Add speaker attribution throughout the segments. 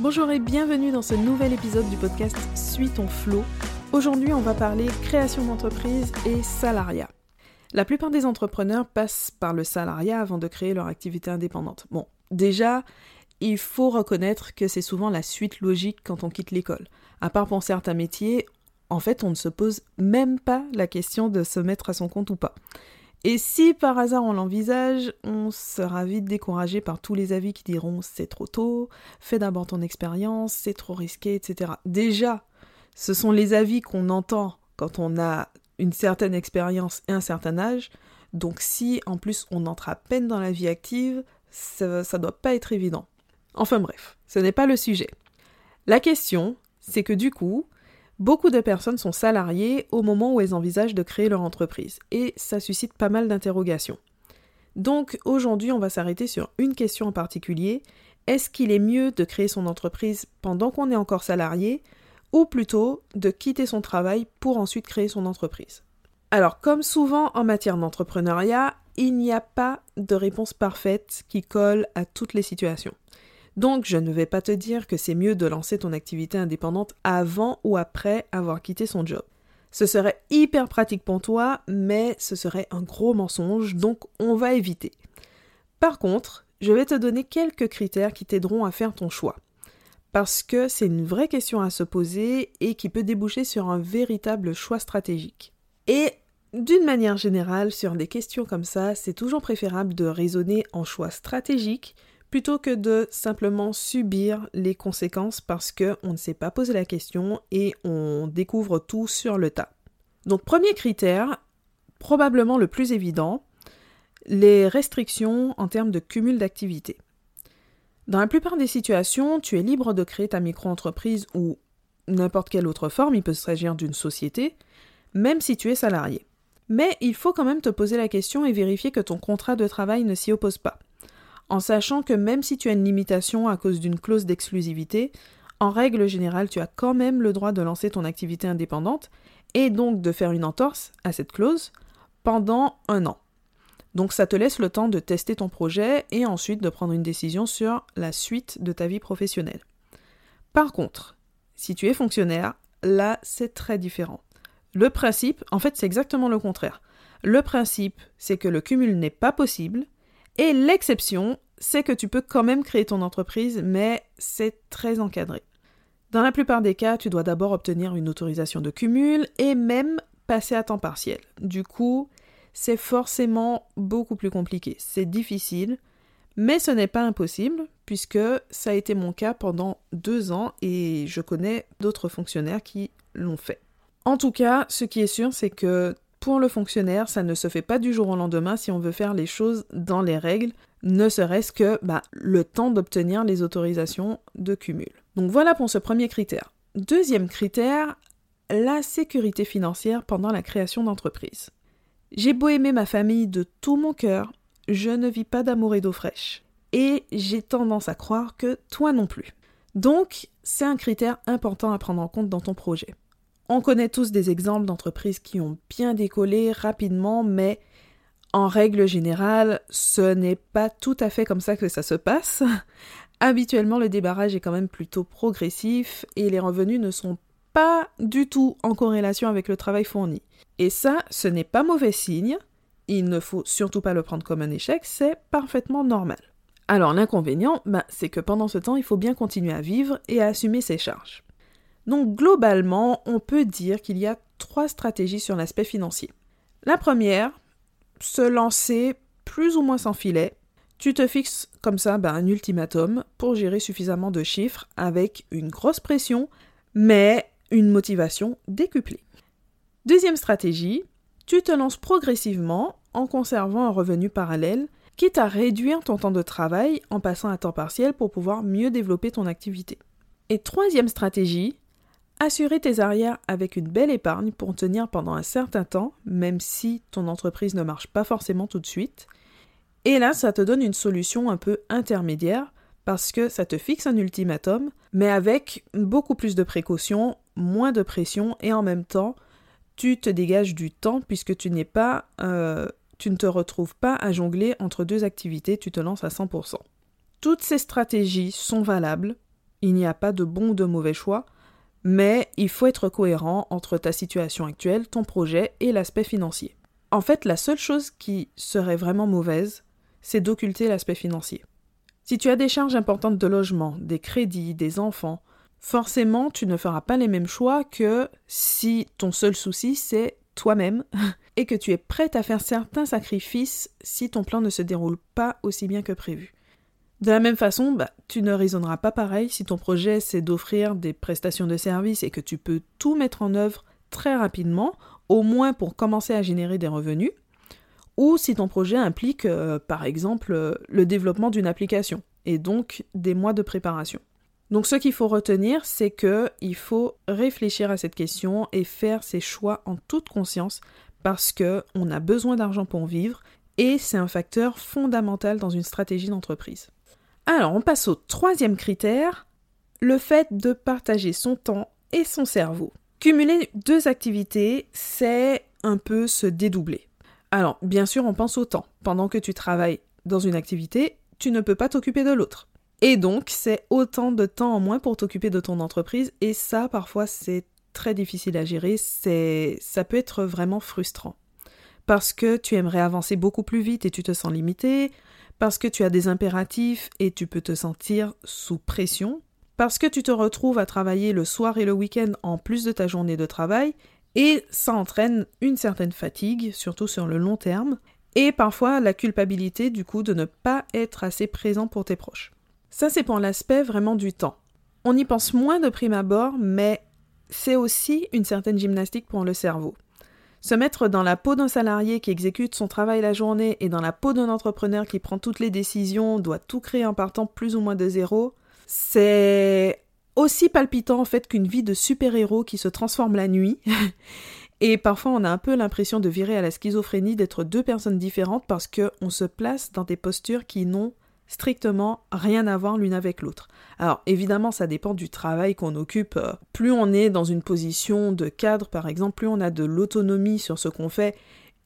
Speaker 1: Bonjour et bienvenue dans ce nouvel épisode du podcast Suis ton flow. Aujourd'hui, on va parler création d'entreprise et salariat. La plupart des entrepreneurs passent par le salariat avant de créer leur activité indépendante. Bon, déjà, il faut reconnaître que c'est souvent la suite logique quand on quitte l'école. À part pour certains métiers, en fait, on ne se pose même pas la question de se mettre à son compte ou pas. Et si par hasard on l'envisage, on sera vite découragé par tous les avis qui diront c'est trop tôt, fais d'abord ton expérience, c'est trop risqué, etc. Déjà, ce sont les avis qu'on entend quand on a une certaine expérience et un certain âge. Donc si en plus on entre à peine dans la vie active, ça, ça doit pas être évident. Enfin bref, ce n'est pas le sujet. La question, c'est que du coup, Beaucoup de personnes sont salariées au moment où elles envisagent de créer leur entreprise, et ça suscite pas mal d'interrogations. Donc aujourd'hui, on va s'arrêter sur une question en particulier. Est-ce qu'il est mieux de créer son entreprise pendant qu'on est encore salarié, ou plutôt de quitter son travail pour ensuite créer son entreprise? Alors comme souvent en matière d'entrepreneuriat, il n'y a pas de réponse parfaite qui colle à toutes les situations. Donc je ne vais pas te dire que c'est mieux de lancer ton activité indépendante avant ou après avoir quitté son job. Ce serait hyper pratique pour toi, mais ce serait un gros mensonge, donc on va éviter. Par contre, je vais te donner quelques critères qui t'aideront à faire ton choix. Parce que c'est une vraie question à se poser et qui peut déboucher sur un véritable choix stratégique. Et d'une manière générale, sur des questions comme ça, c'est toujours préférable de raisonner en choix stratégique plutôt que de simplement subir les conséquences parce qu'on ne s'est pas posé la question et on découvre tout sur le tas. Donc premier critère, probablement le plus évident, les restrictions en termes de cumul d'activités. Dans la plupart des situations, tu es libre de créer ta micro-entreprise ou n'importe quelle autre forme, il peut s'agir d'une société, même si tu es salarié. Mais il faut quand même te poser la question et vérifier que ton contrat de travail ne s'y oppose pas en sachant que même si tu as une limitation à cause d'une clause d'exclusivité, en règle générale, tu as quand même le droit de lancer ton activité indépendante et donc de faire une entorse à cette clause pendant un an. Donc ça te laisse le temps de tester ton projet et ensuite de prendre une décision sur la suite de ta vie professionnelle. Par contre, si tu es fonctionnaire, là c'est très différent. Le principe, en fait c'est exactement le contraire. Le principe, c'est que le cumul n'est pas possible, et l'exception, c'est que tu peux quand même créer ton entreprise, mais c'est très encadré. Dans la plupart des cas, tu dois d'abord obtenir une autorisation de cumul et même passer à temps partiel. Du coup, c'est forcément beaucoup plus compliqué. C'est difficile, mais ce n'est pas impossible, puisque ça a été mon cas pendant deux ans et je connais d'autres fonctionnaires qui l'ont fait. En tout cas, ce qui est sûr, c'est que pour le fonctionnaire, ça ne se fait pas du jour au lendemain si on veut faire les choses dans les règles, ne serait-ce que bah, le temps d'obtenir les autorisations de cumul. Donc voilà pour ce premier critère. Deuxième critère, la sécurité financière pendant la création d'entreprise. J'ai beau aimer ma famille de tout mon cœur, je ne vis pas d'amour et d'eau fraîche. Et j'ai tendance à croire que toi non plus. Donc, c'est un critère important à prendre en compte dans ton projet. On connaît tous des exemples d'entreprises qui ont bien décollé rapidement, mais en règle générale, ce n'est pas tout à fait comme ça que ça se passe. Habituellement, le débarrage est quand même plutôt progressif et les revenus ne sont pas du tout en corrélation avec le travail fourni. Et ça, ce n'est pas mauvais signe, il ne faut surtout pas le prendre comme un échec, c'est parfaitement normal. Alors l'inconvénient, bah, c'est que pendant ce temps, il faut bien continuer à vivre et à assumer ses charges. Donc globalement, on peut dire qu'il y a trois stratégies sur l'aspect financier. La première, se lancer plus ou moins sans filet. Tu te fixes comme ça ben, un ultimatum pour gérer suffisamment de chiffres avec une grosse pression, mais une motivation décuplée. Deuxième stratégie, tu te lances progressivement en conservant un revenu parallèle, quitte à réduire ton temps de travail en passant à temps partiel pour pouvoir mieux développer ton activité. Et troisième stratégie, Assurer tes arrières avec une belle épargne pour tenir pendant un certain temps, même si ton entreprise ne marche pas forcément tout de suite. Et là, ça te donne une solution un peu intermédiaire parce que ça te fixe un ultimatum, mais avec beaucoup plus de précautions, moins de pression et en même temps, tu te dégages du temps puisque tu n'es pas, euh, tu ne te retrouves pas à jongler entre deux activités, tu te lances à 100%. Toutes ces stratégies sont valables, Il n'y a pas de bon ou de mauvais choix, mais il faut être cohérent entre ta situation actuelle, ton projet et l'aspect financier. En fait, la seule chose qui serait vraiment mauvaise, c'est d'occulter l'aspect financier. Si tu as des charges importantes de logement, des crédits, des enfants, forcément tu ne feras pas les mêmes choix que si ton seul souci c'est toi-même et que tu es prête à faire certains sacrifices si ton plan ne se déroule pas aussi bien que prévu. De la même façon, bah, tu ne raisonneras pas pareil si ton projet c'est d'offrir des prestations de services et que tu peux tout mettre en œuvre très rapidement, au moins pour commencer à générer des revenus, ou si ton projet implique euh, par exemple euh, le développement d'une application et donc des mois de préparation. Donc ce qu'il faut retenir, c'est que il faut réfléchir à cette question et faire ses choix en toute conscience parce que on a besoin d'argent pour vivre et c'est un facteur fondamental dans une stratégie d'entreprise. Alors, on passe au troisième critère, le fait de partager son temps et son cerveau. Cumuler deux activités, c'est un peu se dédoubler. Alors, bien sûr, on pense au temps. Pendant que tu travailles dans une activité, tu ne peux pas t'occuper de l'autre. Et donc, c'est autant de temps en moins pour t'occuper de ton entreprise, et ça, parfois, c'est très difficile à gérer, c'est, ça peut être vraiment frustrant. Parce que tu aimerais avancer beaucoup plus vite et tu te sens limité, parce que tu as des impératifs et tu peux te sentir sous pression, parce que tu te retrouves à travailler le soir et le week-end en plus de ta journée de travail, et ça entraîne une certaine fatigue, surtout sur le long terme, et parfois la culpabilité du coup de ne pas être assez présent pour tes proches. Ça, c'est pour l'aspect vraiment du temps. On y pense moins de prime abord, mais c'est aussi une certaine gymnastique pour le cerveau. Se mettre dans la peau d'un salarié qui exécute son travail la journée et dans la peau d'un entrepreneur qui prend toutes les décisions, doit tout créer en partant plus ou moins de zéro, c'est aussi palpitant en fait qu'une vie de super-héros qui se transforme la nuit. et parfois on a un peu l'impression de virer à la schizophrénie d'être deux personnes différentes parce qu'on se place dans des postures qui n'ont strictement rien à voir l'une avec l'autre. Alors évidemment, ça dépend du travail qu'on occupe. Plus on est dans une position de cadre, par exemple, plus on a de l'autonomie sur ce qu'on fait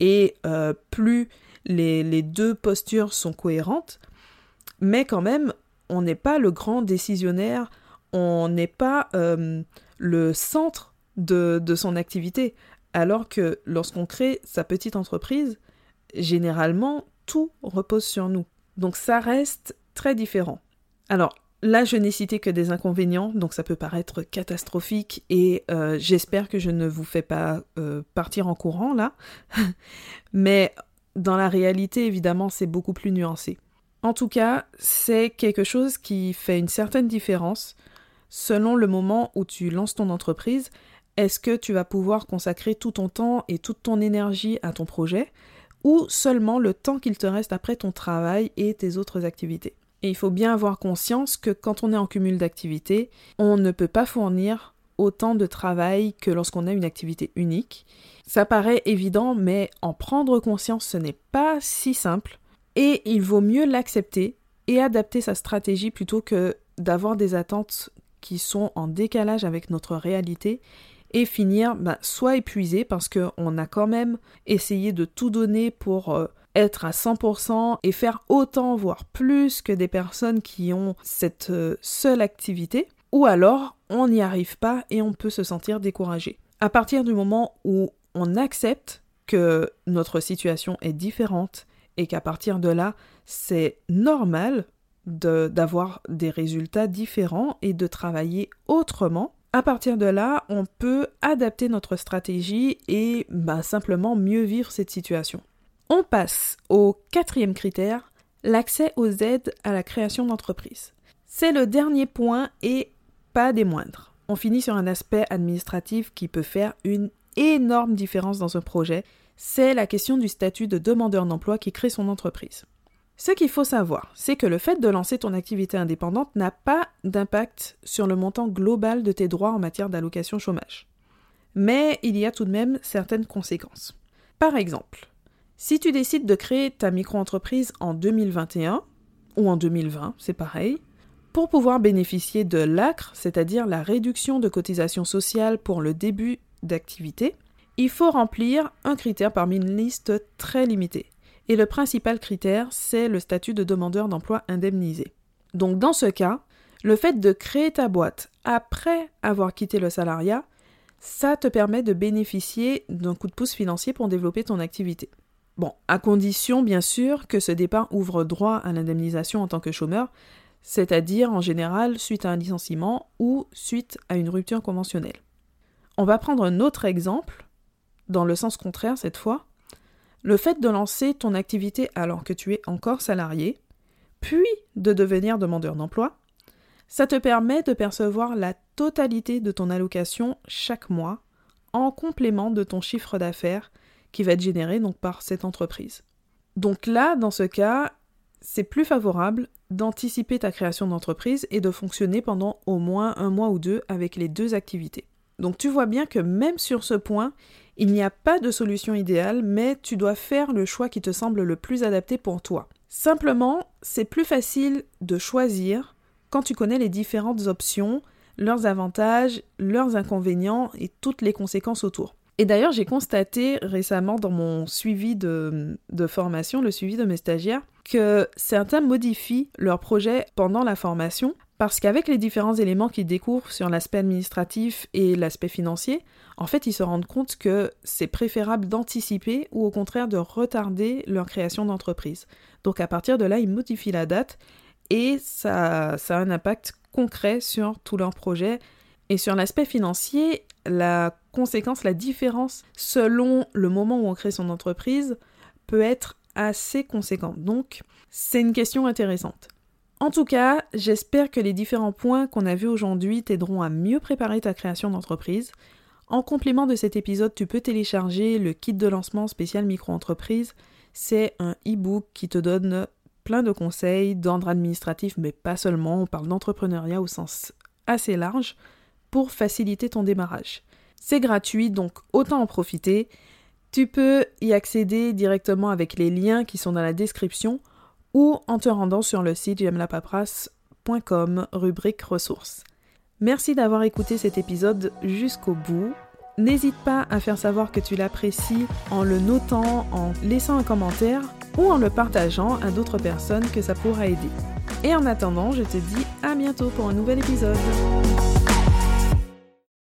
Speaker 1: et euh, plus les, deux postures sont cohérentes. Mais quand même, on n'est pas le grand décisionnaire, on n'est pas euh, le centre de son activité. Alors que lorsqu'on crée sa petite entreprise, généralement, tout repose sur nous. Donc ça reste très différent. Alors là, je n'ai cité que des inconvénients, donc ça peut paraître catastrophique et euh, j'espère que je ne vous fais pas euh, partir en courant là. Mais dans la réalité, évidemment, c'est beaucoup plus nuancé. En tout cas, c'est quelque chose qui fait une certaine différence selon le moment où tu lances ton entreprise. Est-ce que tu vas pouvoir consacrer tout ton temps et toute ton énergie à ton projet? Ou seulement le temps qu'il te reste après ton travail et tes autres activités. Et il faut bien avoir conscience que quand on est en cumul d'activités, on ne peut pas fournir autant de travail que lorsqu'on a une activité unique. Ça paraît évident, mais en prendre conscience, ce n'est pas si simple, et il vaut mieux l'accepter et adapter sa stratégie plutôt que d'avoir des attentes qui sont en décalage avec notre réalité et finir bah, soit épuisé parce qu'on a quand même essayé de tout donner pour euh, être à 100% et faire autant, voire plus que des personnes qui ont cette euh, seule activité, ou alors on n'y arrive pas et on peut se sentir découragé. À partir du moment où on accepte que notre situation est différente et qu'à partir de là, c'est normal d'avoir des résultats différents et de travailler autrement, à partir de là, on peut adapter notre stratégie et bah, simplement mieux vivre cette situation. On passe au quatrième critère, l'accès aux aides à la création d'entreprise. C'est le dernier point et pas des moindres. On finit sur un aspect administratif qui peut faire une énorme différence dans un projet. C'est la question du statut de demandeur d'emploi qui crée son entreprise. Ce qu'il faut savoir, c'est que le fait de lancer ton activité indépendante n'a pas d'impact sur le montant global de tes droits en matière d'allocation chômage. Mais il y a tout de même certaines conséquences. Par exemple, si tu décides de créer ta micro-entreprise en 2021 ou en 2020, c'est pareil, pour pouvoir bénéficier de l'ACRE, c'est-à-dire la réduction de cotisation sociale pour le début d'activité, il faut remplir un critère parmi une liste très limitée. Et le principal critère, c'est le statut de demandeur d'emploi indemnisé. Donc dans ce cas, Le fait de créer ta boîte après avoir quitté le salariat, ça te permet de bénéficier d'un coup de pouce financier pour développer ton activité. Bon, à condition bien sûr que ce départ ouvre droit à l'indemnisation en tant que chômeur, c'est-à-dire en général suite à un licenciement ou suite à une rupture conventionnelle. On va prendre un autre exemple, dans le sens contraire cette fois. Le fait de lancer ton activité alors que tu es encore salarié, puis de devenir demandeur d'emploi, ça te permet de percevoir la totalité de ton allocation chaque mois en complément de ton chiffre d'affaires qui va être généré donc par cette entreprise. Donc là, dans ce cas, c'est plus favorable d'anticiper ta création d'entreprise et de fonctionner pendant au moins un mois ou deux avec les deux activités. Donc tu vois bien que même sur ce point, il n'y a pas de solution idéale, mais tu dois faire le choix qui te semble le plus adapté pour toi. Simplement, c'est plus facile de choisir quand tu connais les différentes options, leurs avantages, leurs inconvénients et toutes les conséquences autour. Et d'ailleurs, j'ai constaté récemment dans mon suivi de, formation, le suivi de mes stagiaires, que certains modifient leur projet pendant la formation parce qu'avec les différents éléments qu'ils découvrent sur l'aspect administratif et l'aspect financier, en fait, ils se rendent compte que c'est préférable d'anticiper ou au contraire de retarder leur création d'entreprise. Donc à partir de là, ils modifient la date et ça, a un impact concret sur tout leur projet. Et sur l'aspect financier, la conséquence, la différence selon le moment où on crée son entreprise peut être assez conséquente. Donc, c'est une question intéressante. En tout cas, j'espère que les différents points qu'on a vus aujourd'hui t'aideront à mieux préparer ta création d'entreprise. En complément de cet épisode, tu peux télécharger le kit de lancement spécial micro-entreprise. C'est un e-book qui te donne plein de conseils d'ordre administratif, mais pas seulement, on parle d'entrepreneuriat au sens assez large pour faciliter ton démarrage. C'est gratuit, donc autant en profiter. Tu peux y accéder directement avec les liens qui sont dans la description ou en te rendant sur le site j'aime-la-paperasse.com, rubrique ressources. Merci d'avoir écouté cet épisode jusqu'au bout. N'hésite pas à faire savoir que tu l'apprécies en le notant, en laissant un commentaire ou en le partageant à d'autres personnes que ça pourra aider. Et en attendant, je te dis à bientôt pour un nouvel épisode.